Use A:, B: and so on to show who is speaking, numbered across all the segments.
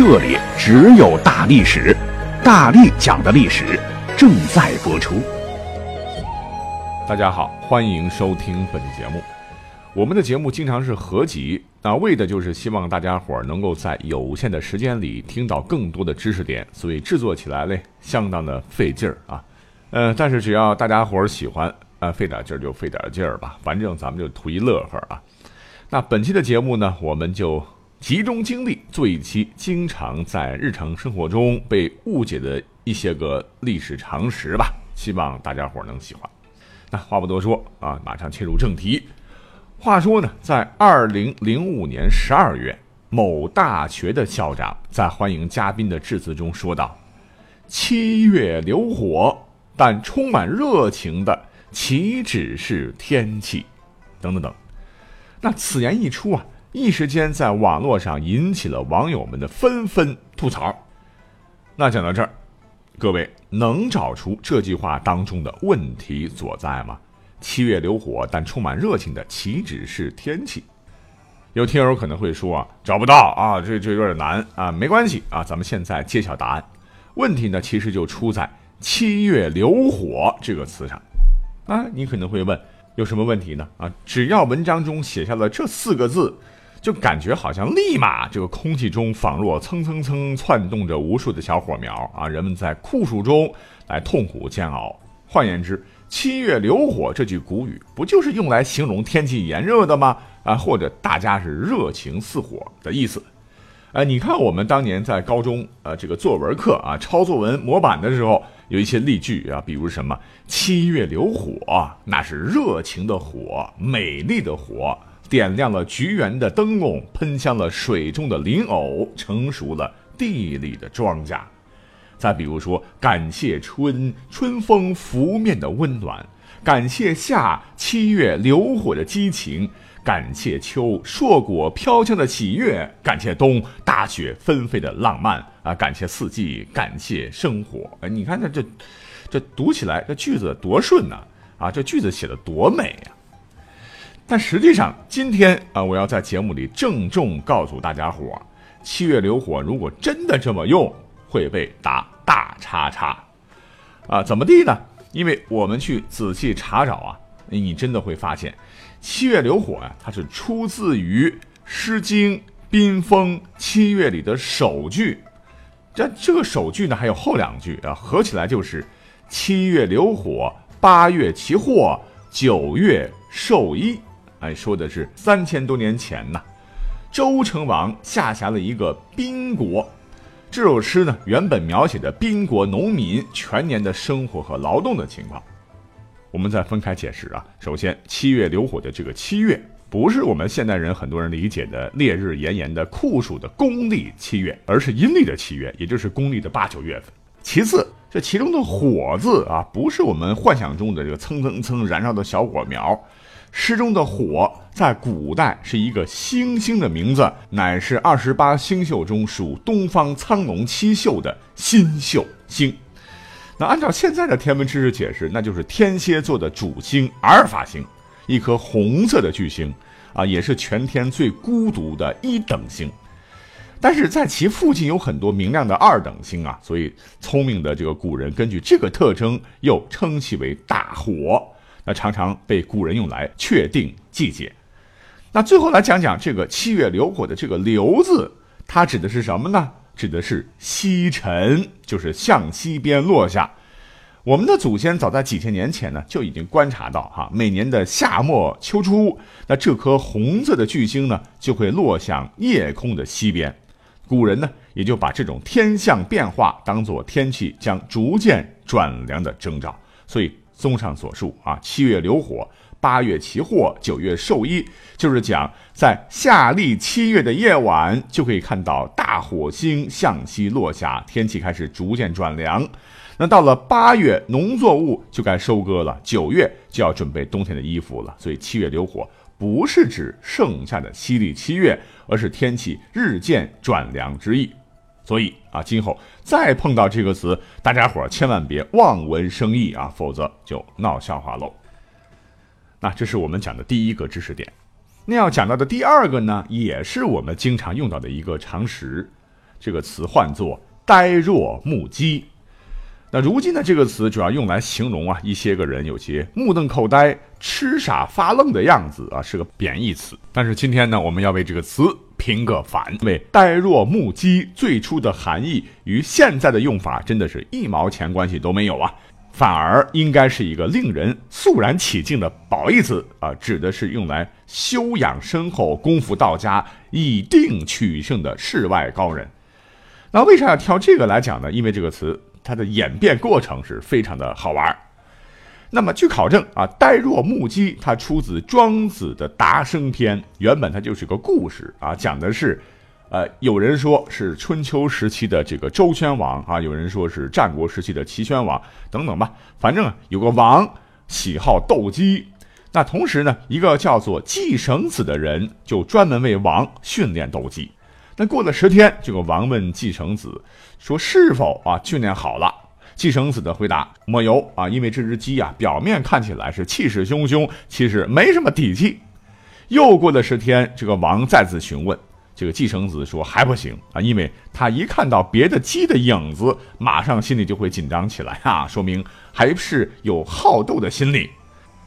A: 这里只有大历史，大力讲的历史正在播出。
B: 大家好，欢迎收听本节目。我们的节目经常是合集，那为的就是希望大家伙儿能够在有限的时间里听到更多的知识点，所以制作起来嘞相当的费劲儿啊。呃，但是只要大家伙儿喜欢，啊，费点劲儿就费点劲儿吧，反正咱们就图一乐呵啊。那本期的节目呢，我们就。集中精力做一期经常在日常生活中被误解的一些个历史常识吧，希望大家伙能喜欢。那话不多说啊，马上切入正题。话说呢，在二零零五年十二月，某大学的校长在欢迎嘉宾的致辞中说道：“七月流火，但充满热情的岂止是天气？”等等等。那此言一出啊。一时间，在网络上引起了网友们的纷纷吐槽。那讲到这儿，各位能找出这句话当中的问题所在吗？七月流火，但充满热情的岂止是天气？有听友可能会说啊，找不到啊，这这有点难啊。没关系啊，咱们现在揭晓答案。问题呢，其实就出在“七月流火”这个词上。啊，你可能会问，有什么问题呢？啊，只要文章中写下了这四个字。就感觉好像立马这个空气中仿若蹭蹭蹭窜动着无数的小火苗啊！人们在酷暑中来痛苦煎熬。换言之，“七月流火”这句古语不就是用来形容天气炎热的吗？啊，或者大家是热情似火的意思？哎，你看我们当年在高中呃这个作文课啊抄作文模板的时候，有一些例句啊，比如什么“七月流火”，那是热情的火，美丽的火。点亮了菊园的灯笼，喷香了水中的灵藕，成熟了地里的庄稼。再比如说，感谢春春风拂面的温暖，感谢夏七月流火的激情，感谢秋硕果飘香的喜悦，感谢冬大雪纷飞的浪漫啊！感谢四季，感谢生活。哎，你看这这这读起来这句子多顺呐！啊，这句子写的多美呀！但实际上，今天啊，我要在节目里郑重告诉大家伙儿七月流火如果真的这么用，会被打大叉叉，啊，怎么地呢？因为我们去仔细查找啊，你真的会发现，七月流火啊，它是出自于《诗经·宾风·七月》里的首句。这这个首句呢，还有后两句啊，合起来就是“七月流火，八月其祸，九月授衣”。哎，说的是三千多年前呐，周成王下辖了一个宾国。这首诗呢，原本描写的宾国农民全年的生活和劳动的情况。我们再分开解释啊。首先，七月流火的这个七月，不是我们现代人很多人理解的烈日炎炎的酷暑的公历七月，而是阴历的七月，也就是公历的八九月份。其次，这其中的火字啊，不是我们幻想中的这个蹭蹭蹭燃烧的小火苗。诗中的火在古代是一个星星的名字，乃是二十八星宿中属东方苍龙七宿的新宿星。那按照现在的天文知识解释，那就是天蝎座的主星阿尔法星，一颗红色的巨星啊，也是全天最孤独的一等星。但是在其附近有很多明亮的二等星啊，所以聪明的这个古人根据这个特征，又称其为大火。那常常被古人用来确定季节。那最后来讲讲这个七月流火的这个“流”字，它指的是什么呢？指的是西沉，就是向西边落下。我们的祖先早在几千年前呢就已经观察到，哈，每年的夏末秋初，那这颗红色的巨星呢就会落向夜空的西边。古人呢也就把这种天象变化当做天气将逐渐转凉的征兆，所以。综上所述啊，七月流火，八月其祸，九月受衣，就是讲在夏历七月的夜晚，就可以看到大火星向西落下，天气开始逐渐转凉。那到了八月，农作物就该收割了，九月就要准备冬天的衣服了。所以七月流火不是指盛夏的西历七月，而是天气日渐转凉之意。所以啊，今后再碰到这个词，大家伙千万别望文生义啊，否则就闹笑话喽。那这是我们讲的第一个知识点。那要讲到的第二个呢，也是我们经常用到的一个常识，这个词唤作“呆若木鸡”。那如今呢，这个词主要用来形容啊一些个人有些目瞪口呆、痴傻发愣的样子啊，是个贬义词。但是今天呢，我们要为这个词平个反，为“呆若木鸡”最初的含义与现在的用法真的是一毛钱关系都没有啊，反而应该是一个令人肃然起敬的褒义词啊，指的是用来修养深厚、功夫到家、以定取胜的世外高人。那为啥要挑这个来讲呢？因为这个词。它的演变过程是非常的好玩那么据考证啊，呆若木鸡它出自庄子的《达生篇》，原本它就是个故事啊，讲的是，呃，有人说是春秋时期的这个周宣王啊，有人说是战国时期的齐宣王等等吧，反正有个王喜好斗鸡，那同时呢，一个叫做季绳子的人就专门为王训练斗鸡。那过了十天，这个王问季绳子说：“是否啊训练好了？”季绳子的回答：“莫有啊，因为这只鸡啊，表面看起来是气势汹汹，其实没什么底气。”又过了十天，这个王再次询问，这个继承子说：“还不行啊，因为他一看到别的鸡的影子，马上心里就会紧张起来啊，说明还是有好斗的心理。”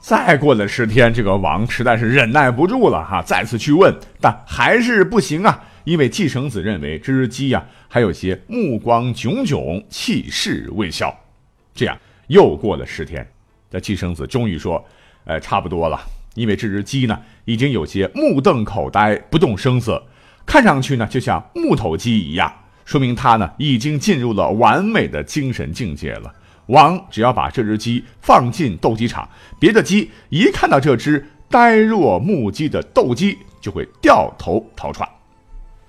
B: 再过了十天，这个王实在是忍耐不住了哈，再次去问，但还是不行啊。因为季绳子认为这只鸡呀，还有些目光炯炯，气势未消。这样又过了十天，这季绳子终于说：“呃，差不多了。因为这只鸡呢，已经有些目瞪口呆，不动声色，看上去呢，就像木头鸡一样，说明它呢，已经进入了完美的精神境界了。王只要把这只鸡放进斗鸡场，别的鸡一看到这只呆若木鸡的斗鸡，就会掉头逃窜。”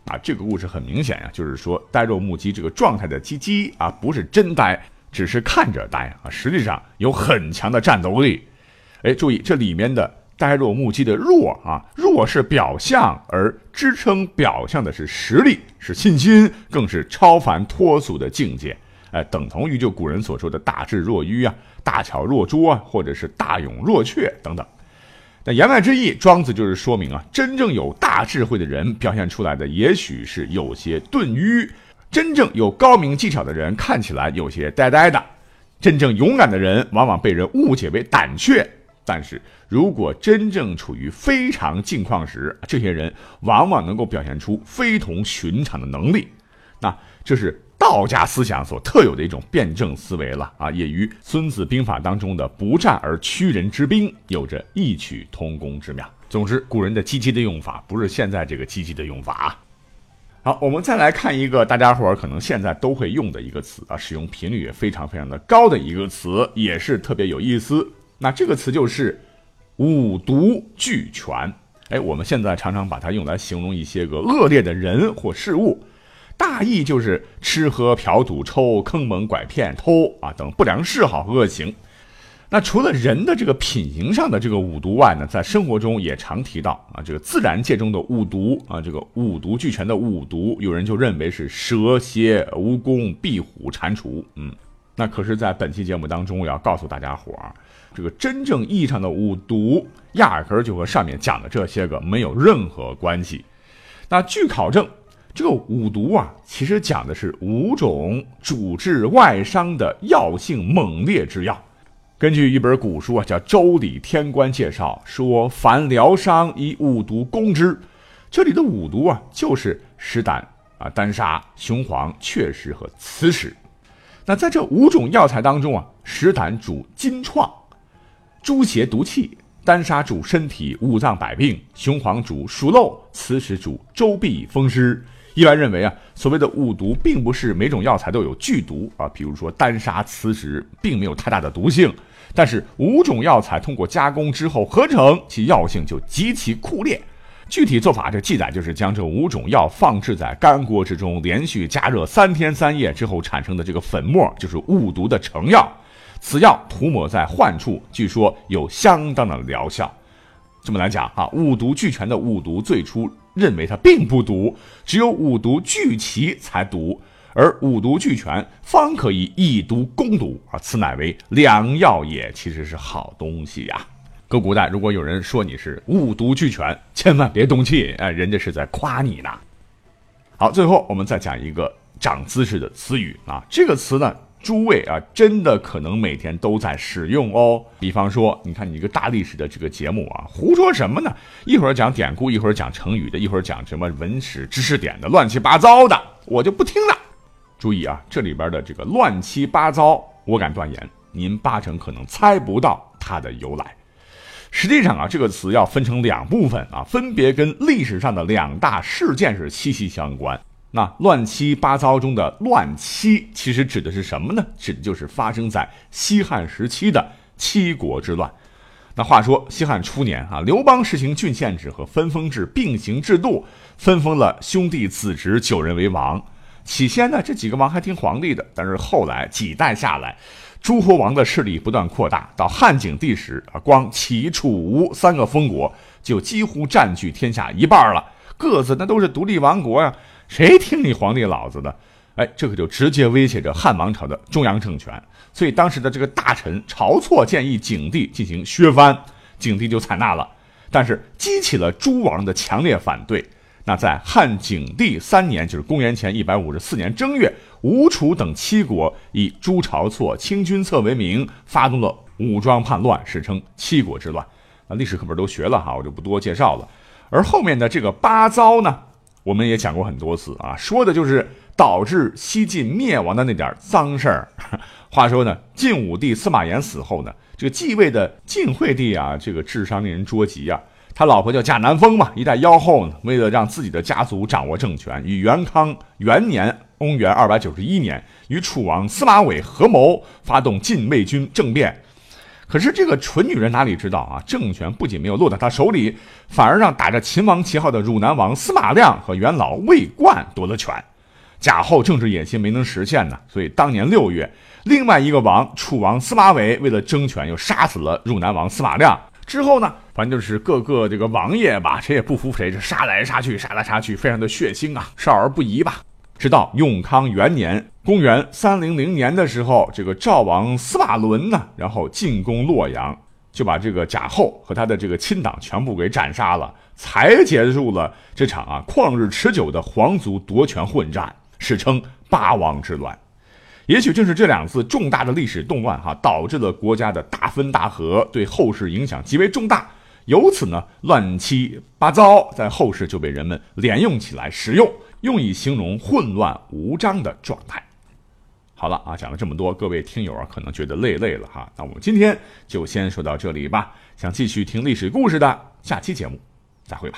B: 啊，这个故事很明显呀，就是说呆若木鸡这个状态的鸡鸡啊，不是真呆，只是看着呆啊，实际上有很强的战斗力。哎，注意这里面的呆若木鸡的弱啊，弱是表象，而支撑表象的是实力，是信心，更是超凡脱俗的境界。哎，等同于就古人所说的大智若愚啊，大巧若拙啊，或者是大勇若怯等等。那言外之意，庄子就是说明啊，真正有大智慧的人表现出来的，也许是有些钝愚；真正有高明技巧的人，看起来有些呆呆的；真正勇敢的人，往往被人误解为胆怯。但是如果真正处于非常境况时，这些人往往能够表现出非同寻常的能力。那这是。道家思想所特有的一种辩证思维了啊，也与《孙子兵法》当中的“不战而屈人之兵”有着异曲同工之妙。总之，古人的积极的用法不是现在这个积极的用法。好，我们再来看一个大家伙儿可能现在都会用的一个词啊，使用频率也非常非常的高的一个词，也是特别有意思。那这个词就是“五毒俱全”。哎，我们现在常常把它用来形容一些个恶劣的人或事物。大意就是吃喝嫖赌抽坑蒙拐骗偷啊等不良嗜好恶行。那除了人的这个品行上的这个五毒外呢，在生活中也常提到啊，这个自然界中的五毒啊，这个五毒俱全的五毒，有人就认为是蛇蝎蜈蚣壁虎蟾蜍。嗯，那可是，在本期节目当中，我要告诉大家伙儿，这个真正意义上的五毒，压根儿就和上面讲的这些个没有任何关系。那据考证。这个五毒啊，其实讲的是五种主治外伤的药性猛烈之药。根据一本古书啊，叫《周礼天官》介绍说，凡疗伤以五毒攻之。这里的五毒啊，就是石胆啊、丹砂、雄黄、雀石和磁石。那在这五种药材当中啊，石胆主金创、诸邪毒气；丹砂主身体五脏百病；雄黄主疏漏；磁石主周痹风湿。一般认为啊，所谓的五毒，并不是每种药材都有剧毒啊，比如说丹砂、磁石，并没有太大的毒性。但是五种药材通过加工之后合成，其药性就极其酷烈。具体做法，这记载就是将这五种药放置在干锅之中，连续加热三天三夜之后产生的这个粉末，就是五毒的成药。此药涂抹在患处，据说有相当的疗效。这么来讲啊，五毒俱全的五毒最初认为它并不毒，只有五毒俱齐才毒。而五毒俱全，方可以以毒攻毒啊！此乃为良药也，其实是好东西呀。搁古代，如果有人说你是五毒俱全，千万别动气，哎，人家是在夸你呢。好，最后我们再讲一个长姿势的词语啊，这个词呢，诸位啊，真的可能每天都在使用哦。比方说，你看你一个大历史的这个节目啊，胡说什么呢？一会儿讲典故，一会儿讲成语的，一会儿讲什么文史知识点的，乱七八糟的，我就不听了。注意啊，这里边的这个乱七八糟，我敢断言，您八成可能猜不到它的由来。实际上啊，这个词要分成两部分啊，分别跟历史上的两大事件是息息相关。那乱七八糟中的乱七，其实指的是什么呢？指的就是发生在西汉时期的七国之乱。那话说西汉初年啊，刘邦实行郡县制和分封制并行制度，分封了兄弟子侄九人为王。起先呢，这几个王还听皇帝的，但是后来几代下来，诸侯王的势力不断扩大，到汉景帝时啊，光齐、楚、吴三个封国就几乎占据天下一半了，各自那都是独立王国呀，谁听你皇帝老子的？哎，这可就直接威胁着汉王朝的中央政权。所以当时的这个大臣晁错建议景帝进行削藩，景帝就采纳了，但是激起了诸王的强烈反对。那在汉景帝三年，就是公元前一百五十四年正月，吴楚等七国以朱晁错清君侧为名，发动了武装叛乱，史称七国之乱。那历史课本都学了哈，我就不多介绍了。而后面的这个八糟呢，我们也讲过很多次啊，说的就是导致西晋灭亡的那点脏事儿。话说呢，晋武帝司马炎死后呢，这个继位的晋惠帝啊，这个智商令人捉急啊。他老婆叫贾南风嘛，一代妖后呢。为了让自己的家族掌握政权，与元康元年（公元二百九十一年）与楚王司马玮合谋，发动禁卫军政变。可是这个蠢女人哪里知道啊？政权不仅没有落在她手里，反而让打着秦王旗号的汝南王司马亮和元老魏冠夺了权。贾后政治野心没能实现呢，所以当年六月，另外一个王楚王司马玮为了争权，又杀死了汝南王司马亮。之后呢，反正就是各个这个王爷吧，谁也不服谁，这杀来杀去，杀来杀去，非常的血腥啊，少儿不宜吧。直到永康元年（公元三零零年）的时候，这个赵王司马伦呢，然后进攻洛阳，就把这个贾后和他的这个亲党全部给斩杀了，才结束了这场啊旷日持久的皇族夺权混战，史称八王之乱。也许正是这两次重大的历史动乱，哈，导致了国家的大分大合，对后世影响极为重大。由此呢，乱七八糟在后世就被人们连用起来使用，用以形容混乱无章的状态。好了啊，讲了这么多，各位听友啊，可能觉得累累了哈。那我们今天就先说到这里吧。想继续听历史故事的，下期节目再会吧。